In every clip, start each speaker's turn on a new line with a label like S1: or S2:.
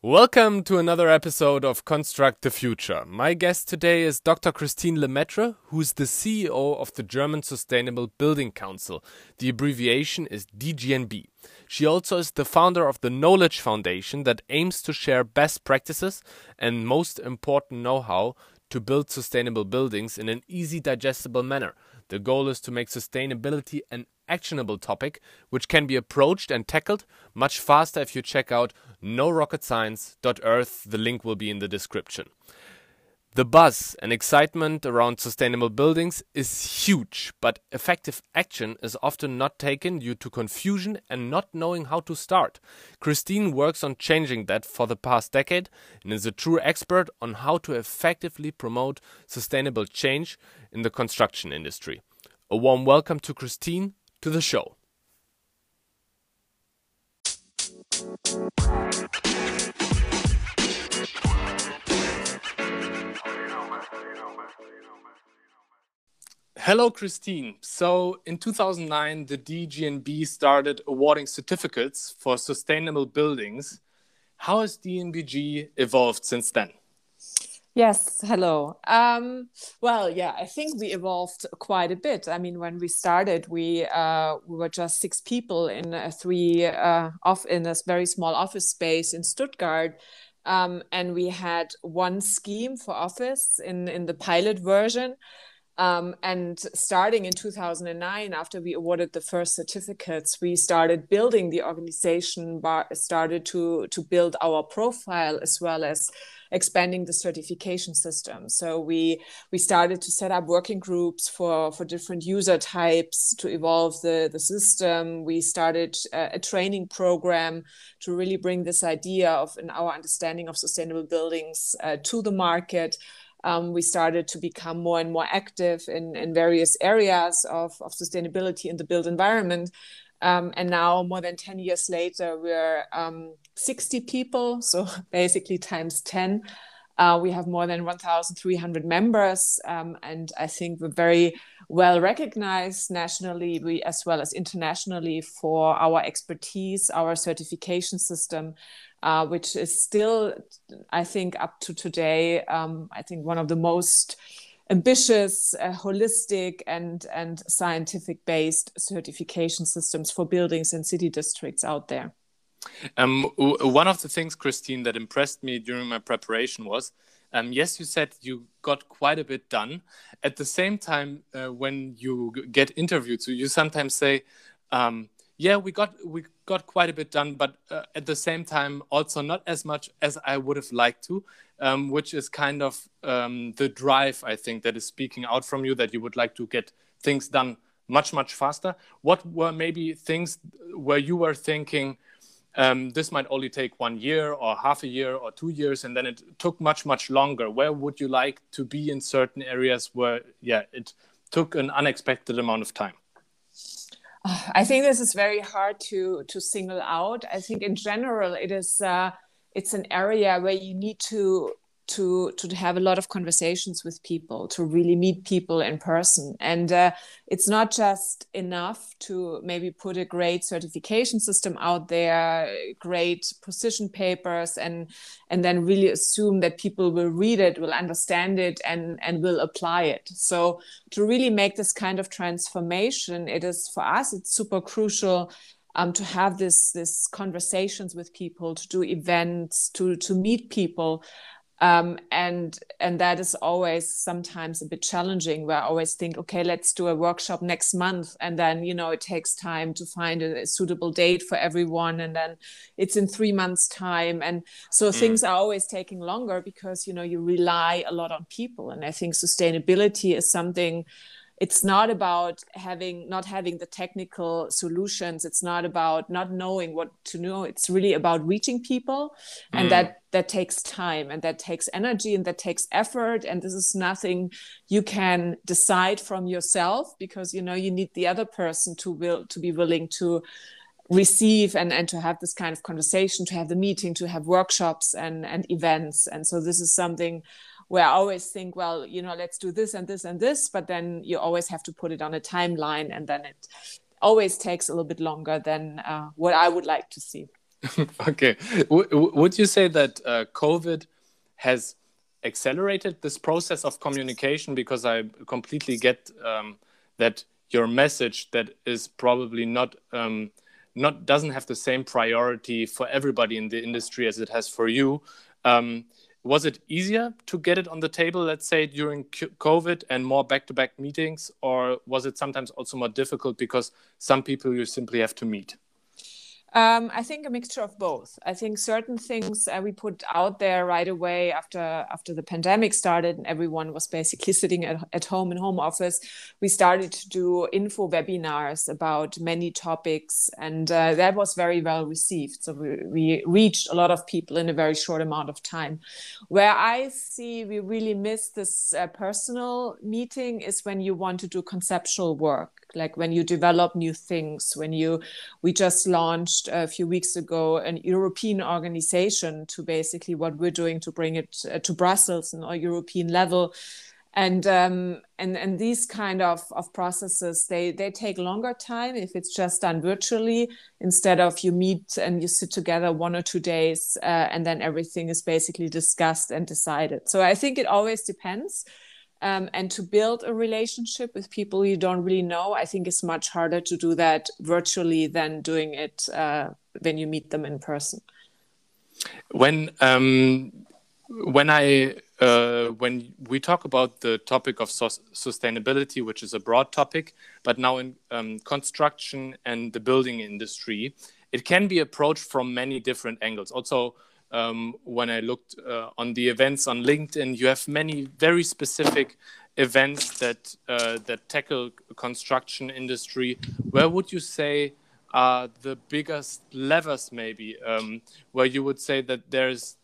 S1: Welcome to another episode of Construct the Future. My guest today is Dr. Christine Lemaitre, who's the CEO of the German Sustainable Building Council. The abbreviation is DGNB. She also is the founder of the Knowledge Foundation that aims to share best practices and most important know how to build sustainable buildings in an easy, digestible manner. The goal is to make sustainability an actionable topic which can be approached and tackled much faster if you check out norocketscience.earth. The link will be in the description. The buzz and excitement around sustainable buildings is huge, but effective action is often not taken due to confusion and not knowing how to start. Christine works on changing that for the past decade and is a true expert on how to effectively promote sustainable change in the construction industry. A warm welcome to Christine to the show. Hello, Christine. So, in 2009, the DGNB started awarding certificates for sustainable buildings. How has DGNB evolved since then?
S2: Yes, hello. Um, well, yeah, I think we evolved quite a bit. I mean, when we started, we uh, we were just six people in a three uh, off in a very small office space in Stuttgart, um, and we had one scheme for office in in the pilot version. Um, and starting in 2009, after we awarded the first certificates, we started building the organization, started to to build our profile as well as expanding the certification system. So we we started to set up working groups for for different user types to evolve the the system. We started a, a training program to really bring this idea of in our understanding of sustainable buildings uh, to the market. Um, we started to become more and more active in, in various areas of, of sustainability in the built environment. Um, and now, more than 10 years later, we're um, 60 people, so basically times 10. Uh, we have more than 1,300 members, um, and I think we're very well recognized nationally we, as well as internationally for our expertise, our certification system, uh, which is still, I think, up to today, um, I think one of the most ambitious, uh, holistic, and and scientific based certification systems for buildings and city districts out there.
S1: Um, one of the things, Christine, that impressed me during my preparation was, um, yes, you said you got quite a bit done. At the same time, uh, when you get interviewed, so you sometimes say, um, "Yeah, we got we got quite a bit done, but uh, at the same time, also not as much as I would have liked to." um, which is kind of um, the drive, I think, that is speaking out from you that you would like to get things done much, much faster. What were maybe things where you were thinking, um, this might only take one year or half a year or two years, and then it took much, much longer? Where would you like to be in certain areas where, yeah, it took an unexpected amount of time?
S2: I think this is very hard to to single out. I think in general it is uh, it's an area where you need to to to have a lot of conversations with people to really meet people in person. And uh, it's not just enough to maybe put a great certification system out there great position papers and and then really assume that people will read it will understand it and and will apply it. So to really make this kind of transformation it is for us it's super crucial um, to have this this conversations with people, to do events, to to meet people, um, and and that is always sometimes a bit challenging. Where I always think, okay, let's do a workshop next month, and then you know it takes time to find a, a suitable date for everyone, and then it's in three months' time, and so mm. things are always taking longer because you know you rely a lot on people, and I think sustainability is something it's not about having not having the technical solutions. It's not about not knowing what to know. It's really about reaching people and mm. that that takes time and that takes energy and that takes effort and this is nothing you can decide from yourself because you know you need the other person to will to be willing to receive and and to have this kind of conversation to have the meeting to have workshops and and events. And so this is something where I always think, well, you know, let's do this and this and this, but then you always have to put it on a timeline, and then it always takes a little bit longer than uh, what I would like to see.
S1: okay. W would you say that uh, COVID has accelerated this process of communication? Because I completely get um, that your message that is probably not um, not doesn't have the same priority for everybody in the industry as it has for you. Um, was it easier to get it on the table, let's say during COVID and more back-to-back -back meetings, or was it sometimes also more difficult because some people you simply have to meet?
S2: Um, I think a mixture of both. I think certain things uh, we put out there right away after after the pandemic started and everyone was basically sitting at, at home in home office. We started to do info webinars about many topics, and uh, that was very well received. So we, we reached a lot of people in a very short amount of time. Where I see we really miss this uh, personal meeting is when you want to do conceptual work like when you develop new things when you we just launched a few weeks ago an european organization to basically what we're doing to bring it uh, to brussels and a european level. And um, and and these kind of, of processes they they take longer time if it's just done virtually. Instead of you meet and you sit together one or two days uh, and then everything is basically discussed and decided. So i think it always depends um, and to build a relationship with people you don't really know i think it's much harder to do that virtually than doing it uh, when you meet them in person.
S1: When um, when i uh, when we talk about the topic of sustainability which is a broad topic but now in um, construction and the building industry it can be approached from many different angles. Also um, when I looked uh, on the events on LinkedIn, you have many very specific events that uh, that tackle construction industry. Where would you say are the biggest levers, maybe, um, where you would say that there's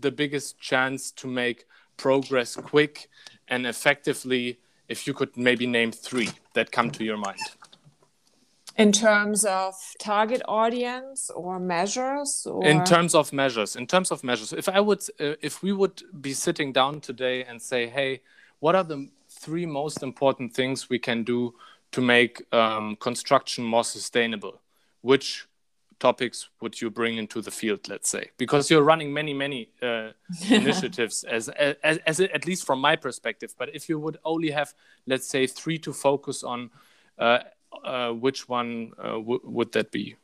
S1: the biggest chance to make progress quick and effectively? If you could maybe name three that come to your mind
S2: in terms of target audience or measures or...
S1: in terms of measures in terms of measures if i would uh, if we would be sitting down today and say hey what are the three most important things we can do to make um, construction more sustainable? Which topics would you bring into the field let's say? Because you're running many many uh, initiatives as, as, as at least from my perspective but if you would only have let's say three to focus on uh, uh, which one uh, would that be?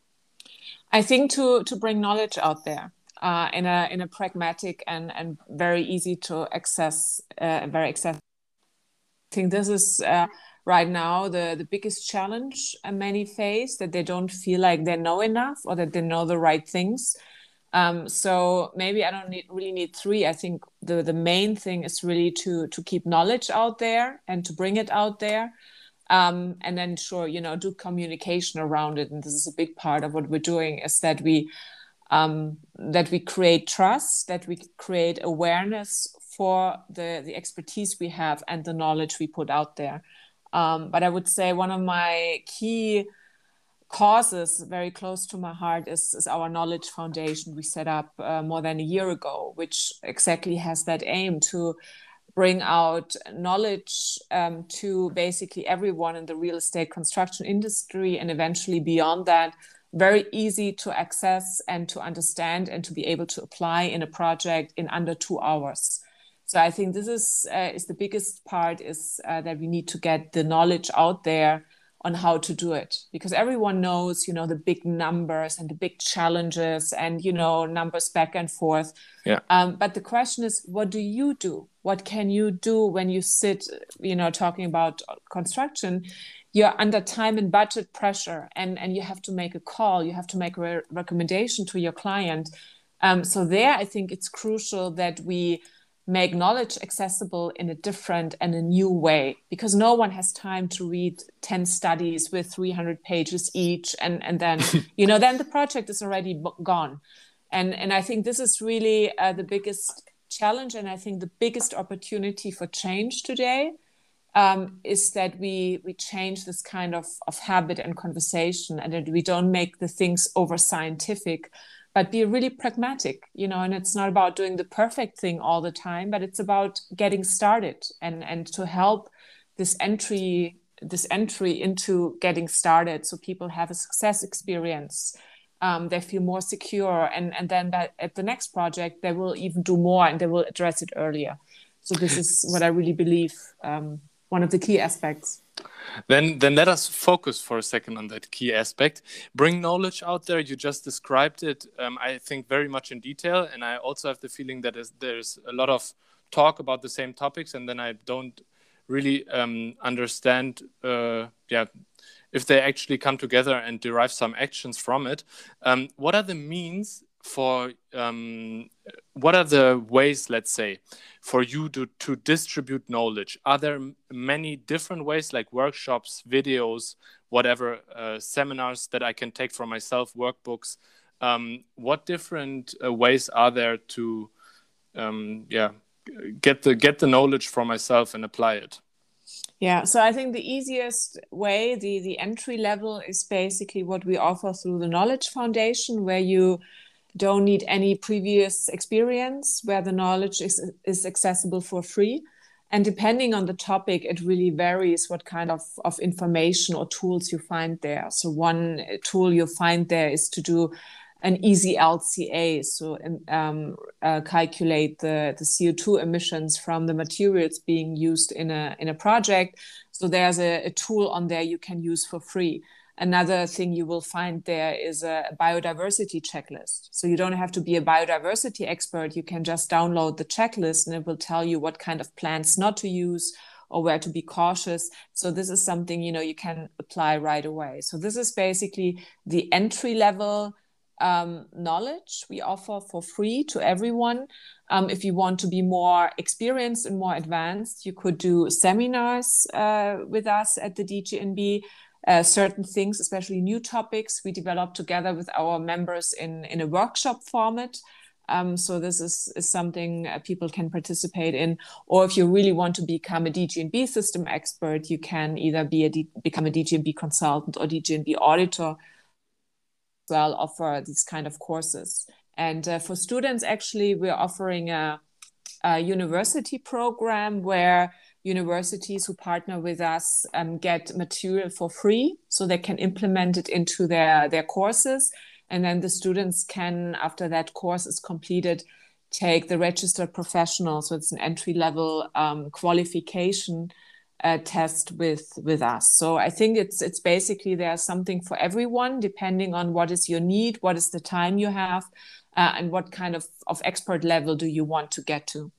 S2: I think to to bring knowledge out there uh, in a in a pragmatic and and very easy to access, uh, very accessible. I think this is uh, right now the the biggest challenge many face that they don't feel like they know enough or that they know the right things. Um, so maybe I don't need, really need three. I think the the main thing is really to to keep knowledge out there and to bring it out there um, and then sure you know do communication around it. And this is a big part of what we're doing is that we um, that we create trust that we create awareness for the the expertise we have and the knowledge we put out there. Um, but i would say one of my key causes very close to my heart is, is our knowledge foundation we set up uh, more than a year ago which exactly has that aim to bring out knowledge um, to basically everyone in the real estate construction industry and eventually beyond that very easy to access and to understand and to be able to apply in a project in under two hours. So i think this is uh, is the biggest part is uh, that we need to get the knowledge out there on how to do it. Because everyone knows you know the big numbers and the big challenges and you know numbers back and forth.
S1: Yeah.
S2: Um, but the question is what do you do what can you do when you sit you know talking about construction? You're under time and budget pressure and and you have to make a call you have to make a re recommendation to your client. Um, so there i think it's crucial that we make knowledge accessible in a different and a new way because no one has time to read 10 studies with 300 pages each and and then you know then the project is already gone. And and i think this is really uh, the biggest challenge and i think the biggest opportunity for change today um, is that we we change this kind of of habit and conversation and that we don't make the things over scientific but be really pragmatic you know and it's not about doing the perfect thing all the time but it's about getting started and and to help this entry this entry into getting started so people have a success experience um, they feel more secure and and then that at the next project they will even do more and they will address it earlier. So this is what i really believe um, one of the key aspects.
S1: Then then let us focus for a second on that key aspect. Bring knowledge out there. You just described it um, i think very much in detail and i also have the feeling that there's a lot of talk about the same topics and then i don't really um, understand uh, yeah if they actually come together and derive some actions from it. Um, what are the means for um, what are the ways, let's say, for you to, to distribute knowledge? Are there many different ways, like workshops, videos, whatever, uh, seminars that I can take for myself, workbooks? Um, what different uh, ways are there to, um, yeah, get the get the knowledge for myself and apply it?
S2: Yeah, so I think the easiest way, the the entry level, is basically what we offer through the Knowledge Foundation, where you don't need any previous experience, where the knowledge is is accessible for free. And depending on the topic, it really varies what kind of, of information or tools you find there. So, one tool you find there is to do an easy LCA, so um, uh, calculate the, the CO2 emissions from the materials being used in a, in a project. So there's a, a tool on there you can use for free. Another thing you will find there is a biodiversity checklist. So you don't have to be a biodiversity expert. You can just download the checklist and it will tell you what kind of plants not to use or where to be cautious. So this is something, you know, you can apply right away. So this is basically the entry level um, knowledge we offer for free to everyone. Um, if you want to be more experienced and more advanced, you could do seminars uh, with us at the DGNB. Uh, certain things, especially new topics, we develop together with our members in, in a workshop format. Um, so this is, is something uh, people can participate in. Or if you really want to become a DGNB system expert, you can either be a D- become a DGNB consultant or DGNB auditor well offer these kind of courses. And uh, for students, actually, we're offering a, a, university program where universities who partner with us um, get material for free so they can implement it into their, their courses. And then the students can, after that course is completed, take the registered professional. So it's an entry level um, qualification uh, test with with us. So I think it's it's basically there's something for everyone depending on what is your need, what is the time you have, uh, and what kind of of expert level do you want to get to.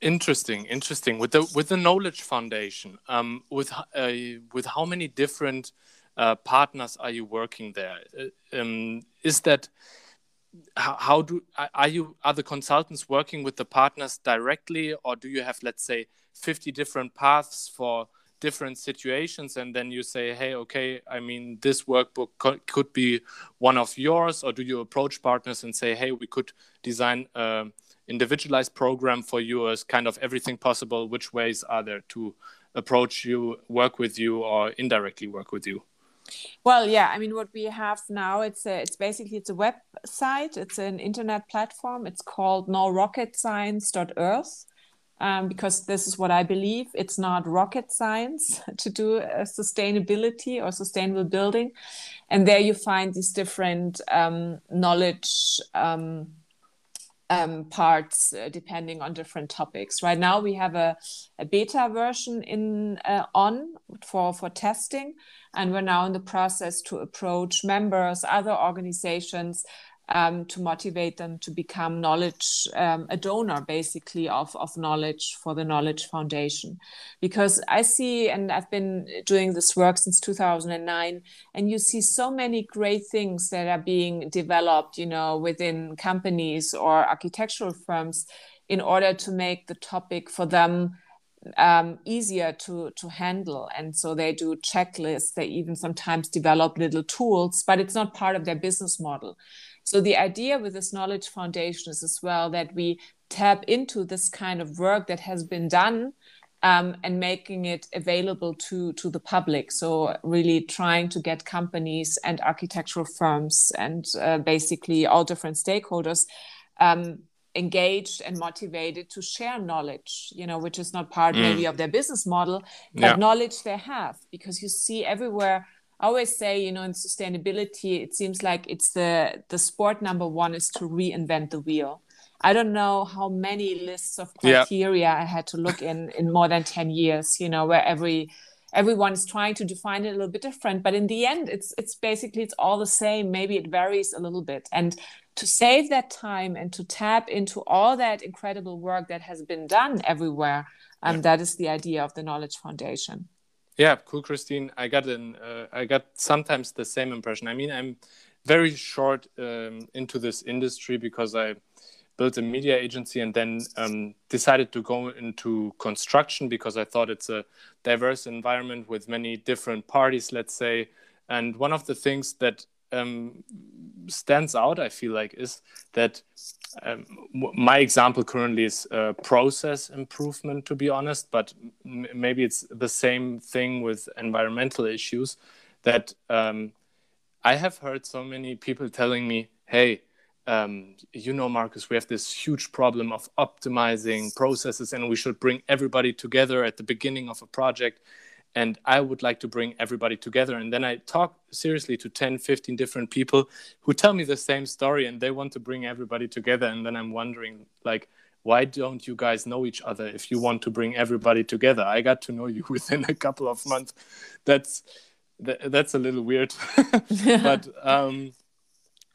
S1: Interesting, interesting. With the with the Knowledge Foundation, um, with uh, with how many different uh, partners are you working there? Uh, um, is that how, how do are you are the consultants working with the partners directly, or do you have let's say 50 different paths for different situations and then you say hey okay i mean this workbook co could be one of yours or do you approach partners and say hey we could design an individualized program for you as kind of everything possible. Which ways are there to approach you work with you or indirectly work with you
S2: well yeah i mean what we have now it's a, it's basically it's a website it's an internet platform it's called norocketscience.earth um, because this is what I believe. It's not rocket science to do sustainability or sustainable building. And there you find these different um, knowledge um, um parts uh, depending on different topics. Right now we have a, a beta version in uh, on for, for testing. And we're now in the process to approach members, other organizations um, to motivate them to become knowledge, um, a donor basically of, of knowledge for the Knowledge Foundation. Because I see, and I've been doing this work since 2009, and you see so many great things that are being developed, you know, within companies or architectural firms in order to make the topic for them um, easier to to handle. And so they do checklists. They even sometimes develop little tools but it's not part of their business model so the idea with this knowledge foundation is as well that we tap into this kind of work that has been done um, and making it available to to the public. So really trying to get companies and architectural firms and uh, basically all different stakeholders um, engaged and motivated to share knowledge. You know, which is not part mm. maybe of their business model, but yeah. knowledge they have because you see everywhere I always say, you know, in sustainability, it seems like it's the the sport number one is to reinvent the wheel. I don't know how many lists of criteria yeah. I had to look in in more than 10 years, you know, where every everyone is trying to define it a little bit different but in the end it's it's basically it's all the same maybe it varies a little bit and to save that time and to tap into all that incredible work that has been done everywhere um, yeah. that is the idea of the knowledge foundation
S1: yeah cool christine i got an uh, i got sometimes the same impression i mean i'm very short um, into this industry because i built a media agency and then um, decided to go into construction because I thought it's a diverse environment with many different parties, let's say. And one of the things that um, stands out, I feel like, is that um, my example currently is uh, process improvement, to be honest, but maybe it's the same thing with environmental issues. That um, I have heard so many people telling me, hey, um, you know, Marcus, we have this huge problem of optimizing processes, and we should bring everybody together at the beginning of a project. And I would like to bring everybody together. And then I talk seriously to 10, 15 different people who tell me the same story and they want to bring everybody together. And then I'm wondering, like, why don't you guys know each other if you want to bring everybody together? I got to know you within a couple of months. That's that's a little weird, but um,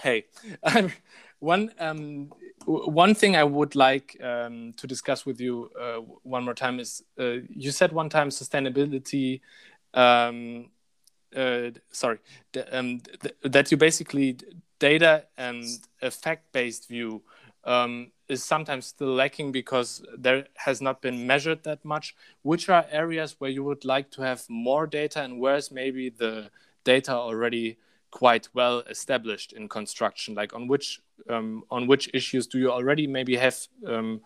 S1: hey, one um, one thing I would like um, to discuss with you uh, one more time is uh, you said one time sustainability. Um, uh, sorry, um, th that you basically data and a fact-based view um, is sometimes still lacking because there has not been measured that much. Which are areas where you would like to have more data, and where's maybe the data already quite well established in construction? Like on which um, on which issues do you already maybe have um,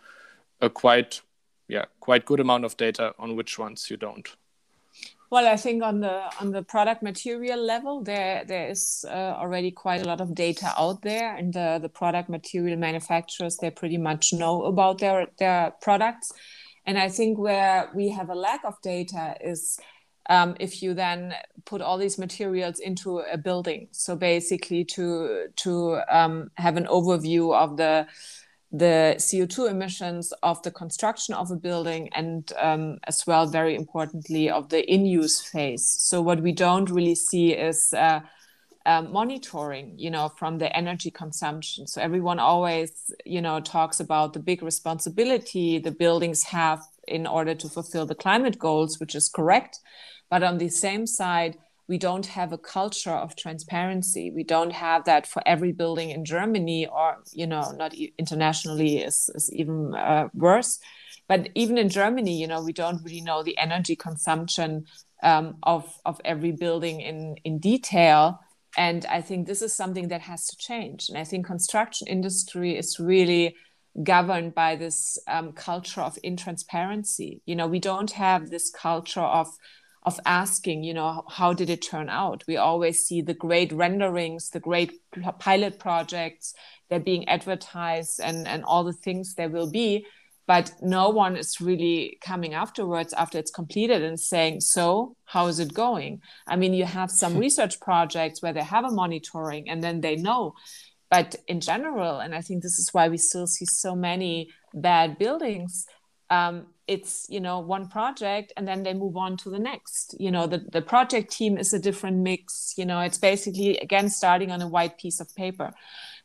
S1: a quite yeah quite good amount of data on which ones you don't?
S2: Well, I think on the on the product material level, there there is uh, already quite a lot of data out there, and the the product material manufacturers they pretty much know about their their products. And I think where we have a lack of data is um, if you then put all these materials into a building. So basically, to to um, have an overview of the the CO2 emissions of the construction of a building and um, as well, very importantly, of the in-use phase. So what we don't really see is uh, uh, monitoring, you know, from the energy consumption. So everyone always, you know, talks about the big responsibility the buildings have in order to fulfill the climate goals, which is correct. But on the same side, we don't have a culture of transparency. We don't have that for every building in Germany, or you know, not internationally is, is even uh, worse. But even in Germany, you know, we don't really know the energy consumption um, of of every building in in detail. And I think this is something that has to change. And I think construction industry is really governed by this um, culture of intransparency. You know, we don't have this culture of of asking, you know, how did it turn out? We always see the great renderings, the great pilot projects, they're being advertised and, and all the things there will be. But no one is really coming afterwards after it's completed and saying, so how is it going? I mean, you have some research projects where they have a monitoring and then they know. But in general, and I think this is why we still see so many bad buildings, um, it's you know one project and then they move on to the next. You know the, the project team is a different mix. You know it's basically again starting on a white piece of paper.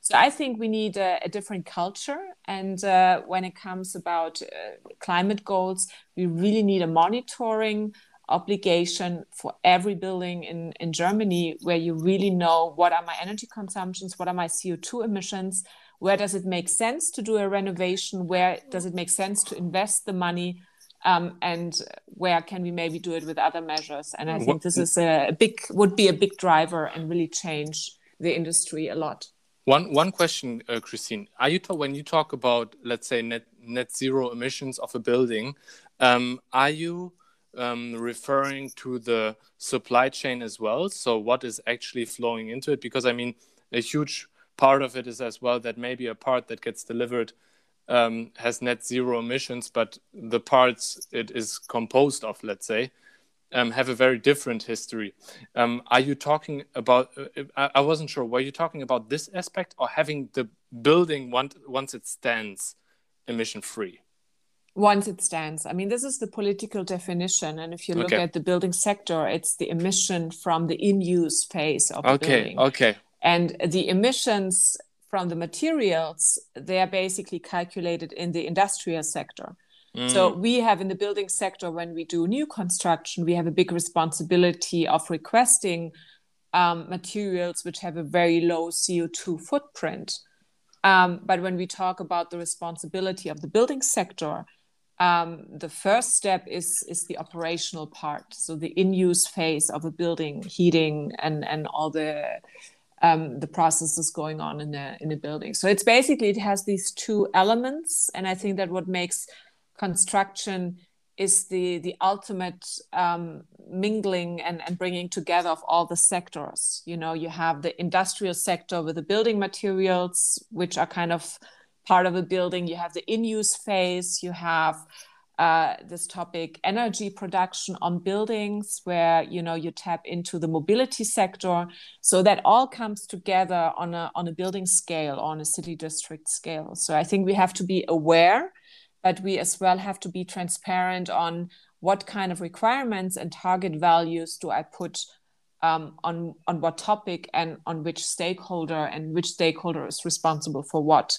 S2: So i think we need a, a different culture. And uh, when it comes about uh, climate goals we really need a monitoring obligation for every building in, in germany where you really know what are my energy consumptions what are my co2 emissions where does it make sense to do a renovation? Where does it make sense to invest the money? Um, and where can we maybe do it with other measures? And i think this is a big would be a big driver and really change the industry a lot.
S1: One one question uh, christine. Are you when you talk about let's say net net zero emissions of a building um, are you um, referring to the supply chain as well? So what is actually flowing into it? Because i mean a huge part of it is as well that maybe a part that gets delivered um, has net zero emissions, but the parts it is composed of, let's say, um, have a very different history. Um, are you talking about? Uh, I, wasn't sure. Were you talking about this aspect or having the building once once it stands emission free?
S2: once it stands. I mean, this is the political definition. And if you look okay. at the building sector, it's the emission from the in use phase of
S1: okay,
S2: the building.
S1: Okay. Okay.
S2: And the emissions from the materials, they are basically calculated in the industrial sector. Mm. So we have in the building sector, when we do new construction, we have a big responsibility of requesting um, materials which have a very low CO2 footprint. Um, but when we talk about the responsibility of the building sector, um, the first step is is the operational part so the in-use phase of a building heating and and all the um, the processes going on in the in the building. So it's basically it has these two elements and i think that what makes construction is the the ultimate um, mingling and, and bringing together of all the sectors. You know you have the industrial sector with the building materials which are kind of part of a building. You have the in-use phase. You have uh, this topic energy production on buildings where you know you tap into the mobility sector. So that all comes together on a on a building scale on a city district scale. So i think we have to be aware but we as well have to be transparent on what kind of requirements and target values do i put um, on on what topic and on which stakeholder and which stakeholder is responsible for what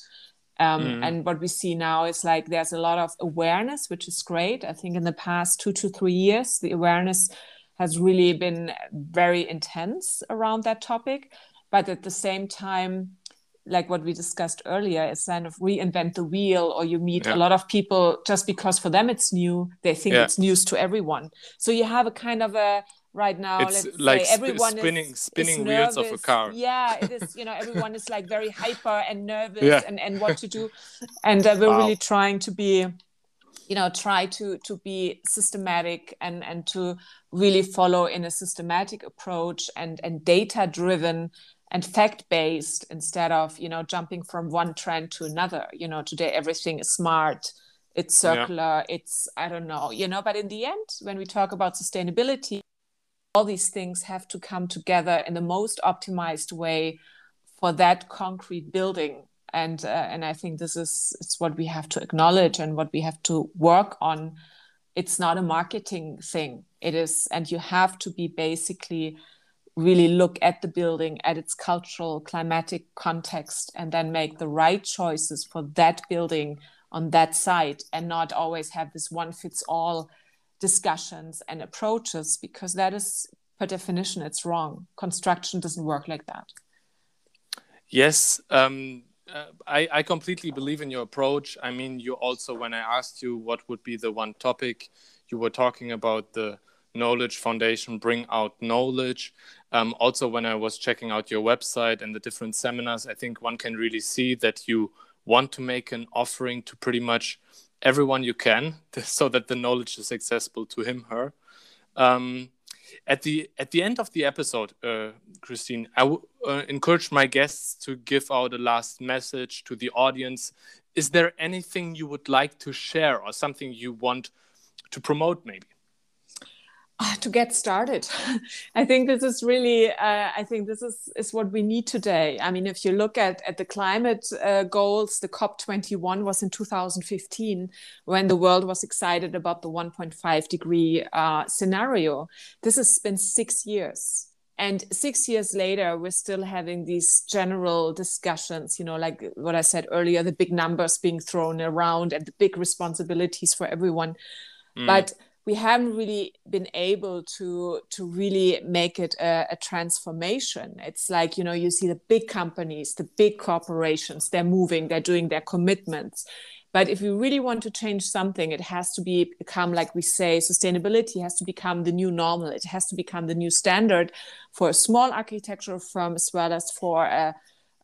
S2: um, mm. And what we see now is like there's a lot of awareness, which is great. I think in the past two to three years, the awareness has really been very intense around that topic. But at the same time, like what we discussed earlier, is kind of reinvent the wheel, or you meet yeah. a lot of people just because for them it's new, they think yeah. it's news to everyone. So you have a kind of a right now
S1: it's like everyone spinning is, spinning is wheels of a car
S2: yeah it is you know everyone is like very hyper and nervous yeah. and and what to do and uh, we're wow. really trying to be you know try to to be systematic and and to really follow in a systematic approach and and data driven and fact based instead of you know jumping from one trend to another you know today everything is smart it's circular yeah. it's i don't know you know but in the end when we talk about sustainability all these things have to come together in the most optimized way for that concrete building. And uh, and i think this is it's what we have to acknowledge and what we have to work on. It's not a marketing thing. It is and you have to be basically really look at the building at its cultural climatic context and then make the right choices for that building on that site and not always have this one fits all discussions and approaches because that is per definition it's wrong. Construction doesn't work like that.
S1: Yes um, uh, I, I completely believe in your approach. I mean you also when i asked you what would be the one topic you were talking about the knowledge foundation bring out knowledge. Um, also when i was checking out your website and the different seminars i think one can really see that you want to make an offering to pretty much everyone you can so that the knowledge is accessible to him her. Um, at the at the end of the episode uh, christine I w- uh, encourage my guests to give out a last message to the audience. Is there anything you would like to share or something you want to promote maybe
S2: to get started. I think this is really uh, i think this is is what we need today. I mean if you look at at the climate uh, goals the cop 21 was in 2015 when the world was excited about the 1.5 degree uh, scenario. This has been six years. And six years later we're still having these general discussions you know like what i said earlier the big numbers being thrown around and the big responsibilities for everyone. Mm. but we haven't really been able to to really make it a, a, transformation. It's like you know you see the big companies the big corporations they're moving they're doing their commitments. But if you really want to change something it has to be become like we say sustainability has to become the new normal. It has to become the new standard for a small architectural firm as well as for a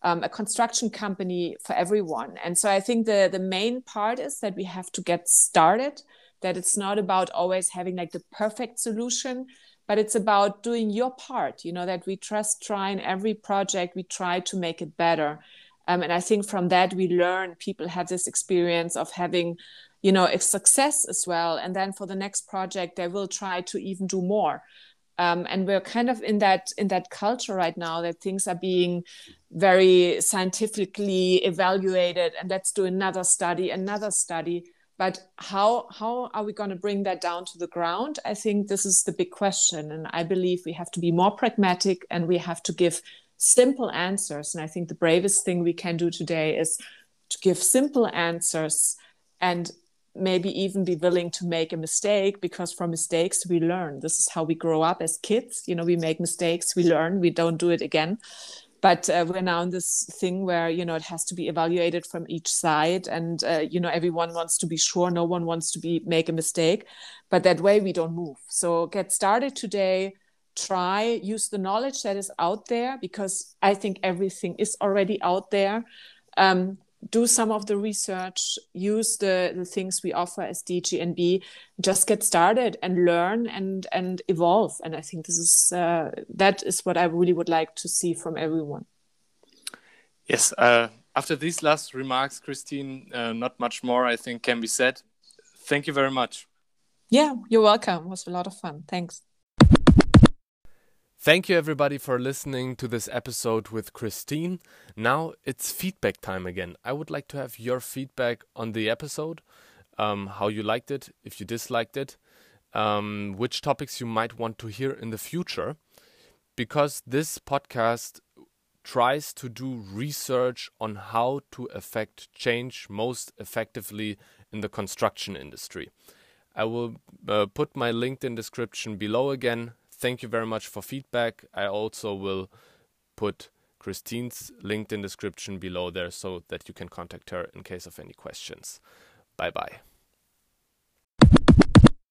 S2: um, a construction company for everyone. And so i think the the main part is that we have to get started that it's not about always having like the perfect solution but it's about doing your part you know that we trust try in every project we try to make it better um, and i think from that we learn people have this experience of having you know, a success as well. And then for the next project, they will try to even do more. Um, and we're kind of in that in that culture right now that things are being very scientifically evaluated and let's do another study another study but how how are we going to bring that down to the ground? I think this is the big question and i believe we have to be more pragmatic and we have to give simple answers. And i think the bravest thing we can do today is to give simple answers and maybe even be willing to make a mistake because from mistakes we learn. This is how we grow up as kids. You know we make mistakes we learn we don't do it again but uh, we're now in this thing where you know it has to be evaluated from each side and uh, you know everyone wants to be sure. No one wants to be make a mistake. But that way we don't move. So get started today. Try. Use the knowledge that is out there because i think everything is already out there. Um, do some of the research, use the, the things we offer as DGNB, just get started and learn and and evolve. And I think this is uh, that is what I really would like to see from everyone.
S3: Yes. Uh, after these last remarks, Christine, uh, not much more I think can be said. Thank you very much.
S2: Yeah, you're welcome. It was a lot of fun. Thanks.
S3: Thank you, everybody, for listening to this episode with Christine. Now it's feedback time again. I would like to have your feedback on the episode, um, how you liked it, if you disliked it, um, which topics you might want to hear in the future, because this podcast tries to do research on how to affect change most effectively in the construction industry. I will uh, put my LinkedIn description below again thank you very much for feedback. I also will put Christine's LinkedIn description below there so that you can contact her in case of any questions. Bye bye.